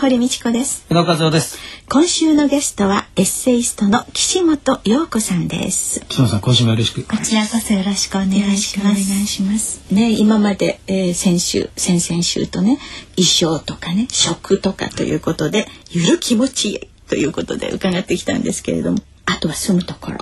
堀道子です。宇野和夫です。今週のゲストはエッセイストの岸本陽子さんです。岸本さん今週もよろしく。こちらこそよろしくお願いします。お願いしますね今まで、えー、先週先々週とね衣装とかね食とかということでゆる気持ちいいということで伺ってきたんですけれどもあとは住むところ、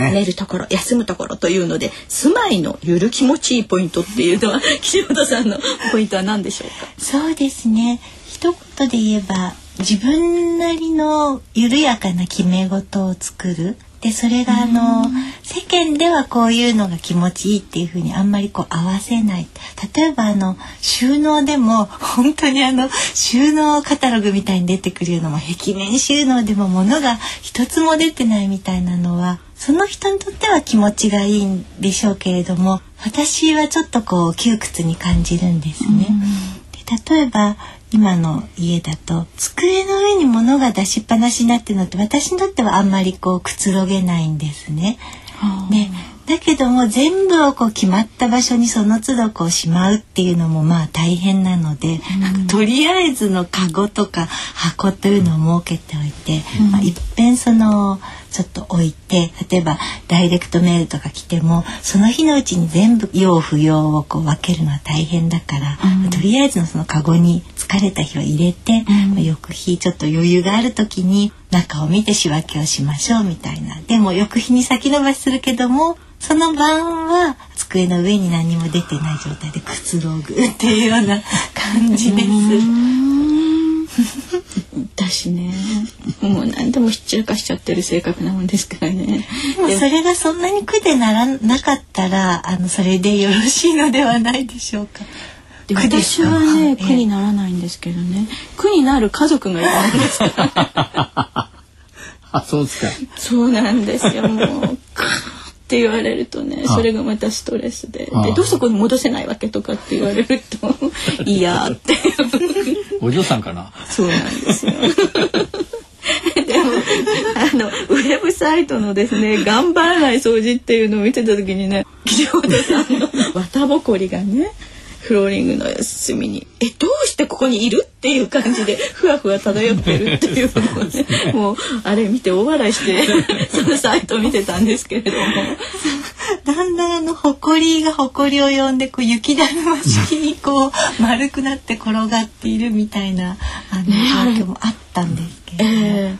ね、寝るところ休むところというので住まいのゆる気持ちいいポイントっていうのは岸本さんのポイントは何でしょうか？そうですね一言で言えば自分なりの緩やかな決め事を作る。でそれがあの世間ではこういうのが気持ちいいっていうふうにあんまりこう合わせない。例えばあの収納でも 本当にあの収納カタログみたいに出てくるようなも壁面収納でも物が一つも出てないみたいなのはその人にとっては気持ちがいいんでしょうけれども私はちょっとこう窮屈に感じるんですね。で例えば今の家だと机の上に物が出しっぱなしになってるのって私にとってはあんまりこうくつろげないんですね。ねだけども全部をこう決まった場所にその都度こうしまうっていうのもまあ大変なので、うん、とりあえずのカゴとか箱というのを設けておいて、うん、まあ、いっぺんそのちょっと置いて例えばダイレクトメールとか来てもその日のうちに全部用不要をこう分けるのは大変だから、うん、とりあえずのそのカゴに疲れた日は入れて、うん、翌日ちょっと余裕がある時に中を見て仕分けをしましょうみたいなでも翌日に先延ばしするけどもその晩は机の上に何も出てない状態でくつろぐっていうような感じです。だしねもう何でもひっちらかしちゃってる性格なもんですからねでもそれがそんなに苦でならなかったらあのそれでよろしいのではないでしょうか。で私はね苦にならないんですけどね。苦になる家族がいるんです あそうですか。そうなんですよもう。って言われるとねそれがまたストレスで。でどうしてこれ戻せないわけとかって言われると いやって。お嬢さんかな？そうなんですよ。でもあのウェブサイトのですね頑張らない掃除っていうのを見てた時にね岸本さんの 綿ぼこりがねフローリングの隅に「えどうしてここにいる?」っていう感じでふわふわ漂ってるっていうのをねもうあれ見て大笑いして そのサイトを見てたんですけれども。だんだんあの埃が埃を呼んでこう雪だるま式にこう丸くなって転がっているみたいなあの、状況もあったんですけど、え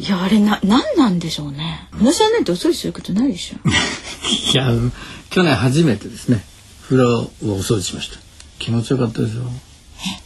ー、いやあれな何なんでしょうね。私はねどっそりすることないでしょ。いや去年初めてですね。風呂をお掃除しました。気持ちよかったですよ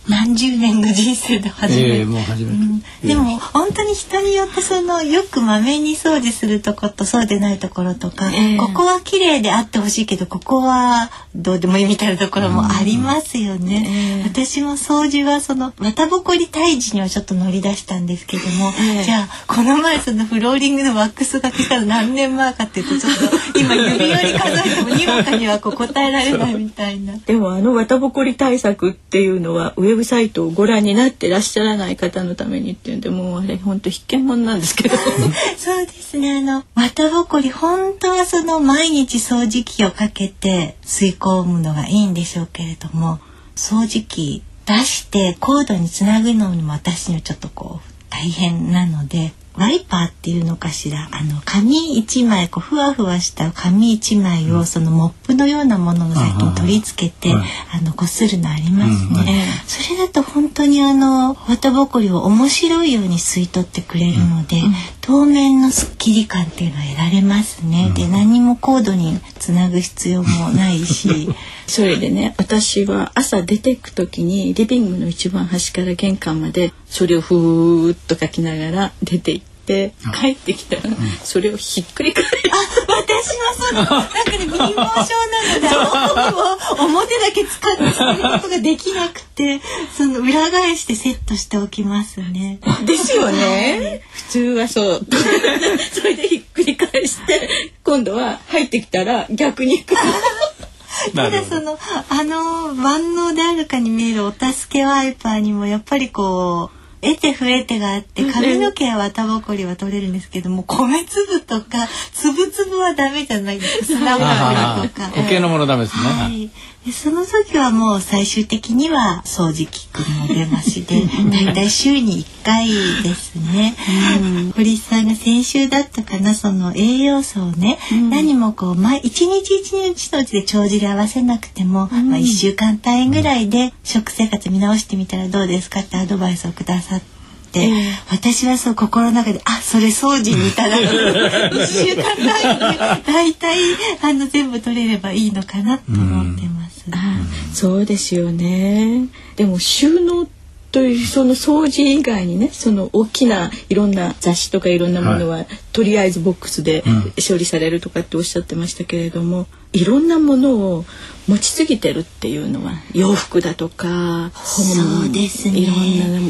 何十年の人生で初めて、えー、もう初めて、うん、でも本当に人によってそのよくまめに掃除するとことそうでないところとか、えー、ここは綺麗であってほしいけどここはどうでもいいみたいなところもありますよね、えー、私も掃除はその綿ぼこり退治にはちょっと乗り出したんですけども、じゃあこの前そのフローリングのワックスが来たら何年前かっていうとちょっと今指折り数えてもにわかにはこう答えられないみたいな。でもあの綿ぼこり対策っていうのはウェブサイトをご覧になってらっしゃらない方のためにっていうんでもうあれ本当必見もんなんですけど。そうですね。あの綿ぼこり本当はその毎日掃除機をかけて吸い込むのがいいんでしょうけれども掃除機出してコードにつなぐのにも私にはちょっとこう大変なのでワイパーっていうのかしら？あの紙一枚こうふわふわした紙一枚をそのモップのようなものの先に取り付けて、あのこするのありますね、それだと本当にあの綿ぼこりを面白いように吸い取ってくれるので、当面のスッキリ感っていうのは得られますね。うん、で何もコードにつなぐ必要もないし それでね私は朝出ていく時にリビングの一番端から玄関までそれをふーっと書きながら出て行って。帰ってきたら、それをひっくり返して、あ私はそう。なんかね貧乏症なのであの表だけ使ってそういうことができなくてその裏返してセットしておきますね。ですよね。普通はそう。それでひっくり返して今度は入ってきたら逆に ただそのあの万能であるかに見えるお助けワイパーにもやっぱりこう得て増えてがあって髪の毛は綿ぼこりは取れるんですけども米粒とか粒々はダメじゃないです。か砂とか。固形のものダメですね、はいでその時はもう最終的には掃除機くんも出ましてだいたい週に1回ですね、うん、堀さんが先週だったかなその栄養素をね、うん、何もこう毎一日一日のうちで帳尻合わせなくても、うん、まあ、1週間単位ぐらいで食生活見直してみたらどうですかってアドバイスをくださって。えー、私はそう心の中であそれ掃除にいただく1週間単位で大体あの全部取れればいいのかなと思ってます。あそうですよね。でも収納というその掃除以外にねその大きないろんな雑誌とかいろんなものは、はい、とりあえずボックスで処理されるとかっておっしゃってましたけれども、いろんなものを持ちすぎてるっていうのは洋服だとか本そうですねいろんな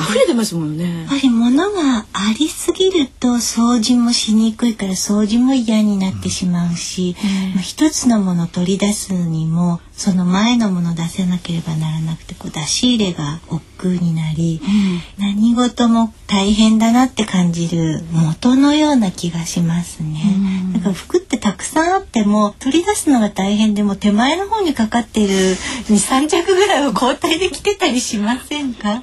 溢れてますもんね。やっぱり物がありすぎると掃除もしにくいから掃除も嫌になってしまうし、まあ、一つのもの取り出すにもその前のもの出せなければならなくてこう出し入れが億劫になり、うん、何事も大変だなって感じる元のような気がしますね。うん、だから服ってたくさんあっても取り出すのが大変でも手前の方にかかっている3着ぐらいを交代で着てたりしませんか？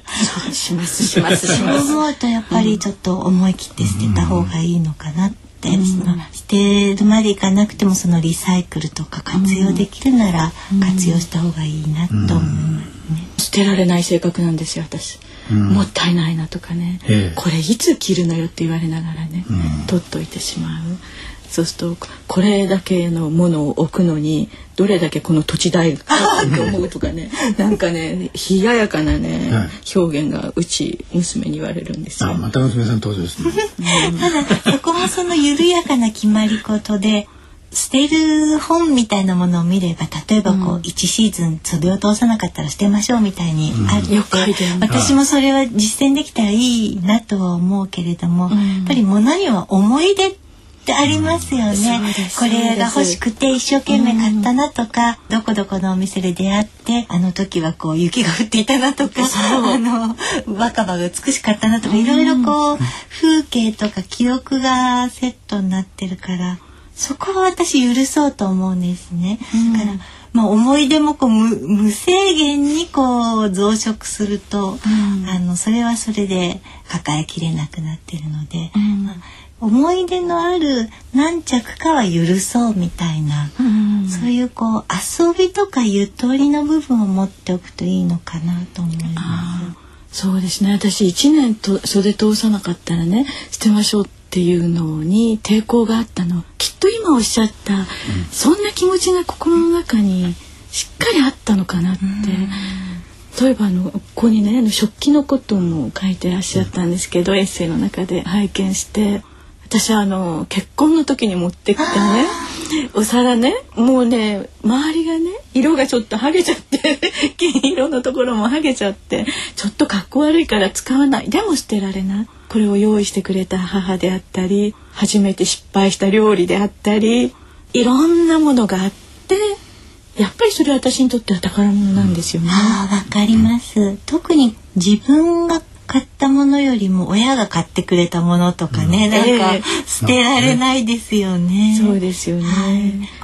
しますしますします。そう思うとやっぱりちょっと思い切って捨てた方がいいのかなって。って、うん、その捨てるまでいかなくてもそのリサイクルとか活用できるなら活用した方がいいなと思いますね。捨てられない性格なんですよ私。もったいないなとかね、これいつ着るのよって言われながらね、取っといてしまう。そうするとこれだけのものを置くのにどれだけこの土地代かって思うとかねなんかね冷ややかなね、はい、表現がうち娘に言われるんですよ。あまた娘さん登場ですね。ただそこもその緩やかな決まり事で捨てる本みたいなものを見れば例えばこう、うん、1シーズン袖を通さなかったら捨てましょうみたいにあって、うん、私もそれは実践できたらいいなとは思うけれども、うん、やっぱり物には思い出ってってありますよね、これが欲しくて一生懸命買ったなとか、どこどこのお店で出会ってあの時はこう雪が降っていたなとかあの若葉が美しかったなとかいろいろこう風景とか記憶がセットになってるからそこは私許そうと思うんですね。だからまあ、思い出もこう無制限にこう増殖すると、うん、あのそれはそれで抱えきれなくなってるので、うん。まあ、思い出のある何着かは許そうみたいな、うん、そういうこう遊びとかゆとりの部分を持っておくといいのかなと思います。そうですね。私1年と袖通さなかったらね捨てましょうっていうのに抵抗があったの。きっと今おっしゃった、うん、そんな気持ちが心の中にしっかりあったのかなって。例えばあのここにねあの食器のことも書いてらっしゃったんですけど、エッセイの中で拝見して私あの結婚の時に持ってきたねお皿ねもうね周りがね色がちょっと剥げちゃって 金色のところも剥げちゃってちょっとかっこ悪いから使わないでも捨てられないこれを用意してくれた母であったり初めて失敗した料理であったりいろんなものがあってやっぱりそれは私にとっては宝物なんですよね。あわかります。特に自分が買ったものよりも親が買ってくれたものとかね、うん、なんか捨てられないですよね。そうですよね、は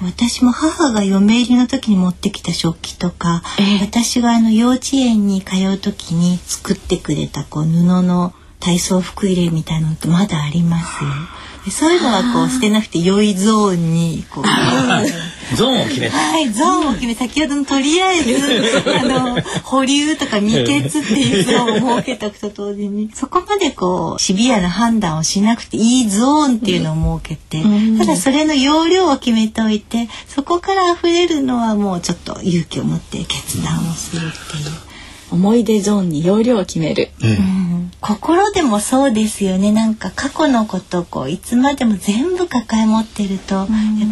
い、私も母が嫁入りの時に持ってきた食器とか、えー、私があの幼稚園に通う時に作ってくれたこう布の体操服入れみたいなのってまだあります？よ。そういうのはこう捨てなくて良いゾーンにこうゾーンを決めた。はい、ゾーンを決め、先ほどのとりあえず、あの、保留とか未決っていうゾーンを設けておくと同時に、そこまでこう、シビアな判断をしなくていいゾーンっていうのを設けて、ただそれの容量を決めておいて、そこから溢れるのはもうちょっと勇気を持って決断をするっていう。思い出ゾーンに容量を決める、うん、心でもそうですよね。なんか過去のことをこういつまでも全部抱え持ってると、やっ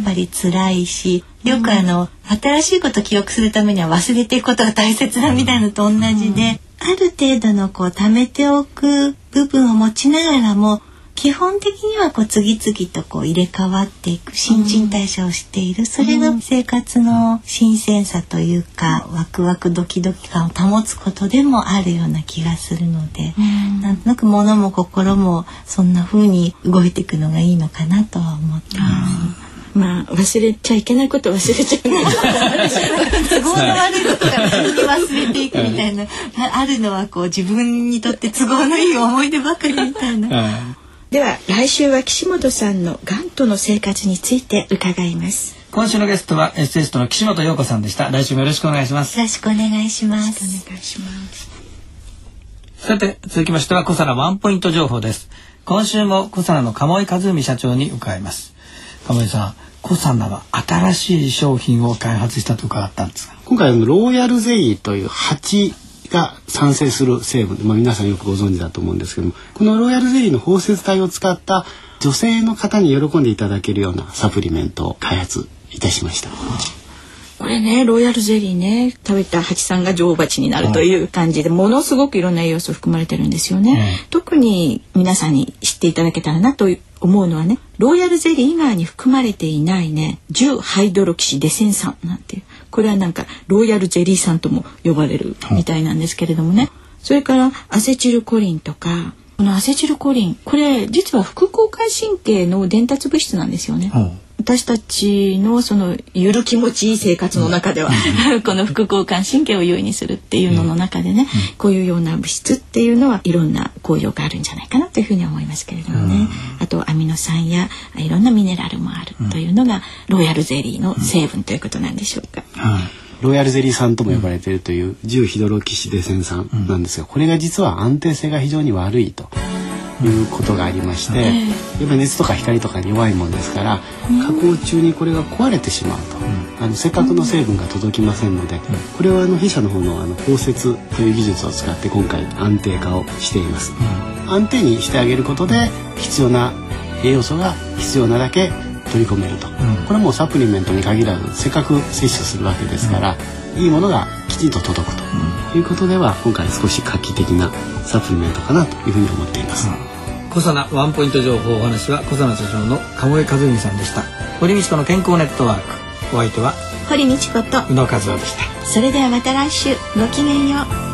ぱり辛いしよくあの、新しいことを記憶するためには忘れていくことが大切だみたいなのと同じで、ある程度のこう貯めておく部分を持ちながらも基本的にはこう次々とこう入れ替わっていく新陳代謝をしている、それが生活の新鮮さというかワクワクドキドキ感を保つことでもあるような気がするので、ん、なんとなく物も心もそんな風に動いていくのがいいのかなとは思ってます。まあ忘れちゃいけないこと忘れちゃう都合の悪いことが急に忘れていくみたいなあるのはこう自分にとって都合のいい思い出ばかりみたいな。では来週は岸本さんのがんとの生活について伺います。今週のゲストはエッセイストの岸本陽子さんでした。来週もよろしくお願いします。よろしくお願いします。お願いします。さて続きましては小皿ワンポイント情報です。今週も小皿の鴨井和海社長に伺います。鴨井さんコサナは新しい商品を開発したと伺ったんです今回のローヤルゼリーという蜂が産生する成分、まあ、皆さんよくご存知だと思うんですけどもこのロイヤルゼリーの包摂体を使った女性の方に喜んでいただけるようなサプリメントを開発いたしました。これねロイヤルゼリーね食べた蜂さんが女王蜂になるという感じで、ものすごくいろんな栄養素含まれてるんですよね、うん、特に皆さんに知っていただけたらなと思うのはねロイヤルゼリー以外に含まれていないね重ハイドロキシデセン酸なんていうこれはなんかロイヤルゼリー酸とも呼ばれるみたいなんですけれどもね、それからアセチルコリンとか。このアセチルコリンこれ実は副交感神経の伝達物質なんですよね。私たちのそのゆる気持ちいい生活の中ではこの副交感神経を優位にするっていうのの中でね、こういうような物質っていうのはいろんな効用があるんじゃないかなというふうに思いますけれどもね、あとアミノ酸やいろんなミネラルもあるというのがロイヤルゼリーの成分ということなんでしょうか。ロイヤルゼリー酸とも呼ばれているという重ヒドロキシデセン酸なんですがこれが実は安定性が非常に悪いと。いうことがありまして、やっぱ熱とか光とかに弱いもんですから加工中にこれが壊れてしまうと、あのせっかくの成分が届きませんので、これはあの弊社の方のあの包摂という技術を使って今回安定化をしています。安定にしてあげることで必要な栄養素が必要なだけ取り込めると、これもサプリメントに限らずせっかく摂取するわけですから、いいものがきちんと届くということでは今回少し画期的なサプリメントかなというふうに思っています。小佐ナワンポイント情報お話は小佐ナ社長の鴨江和美さんでした。堀道子の健康ネットワーク。お相手は堀道子と宇野和夫でした。それではまた来週ごきげんよう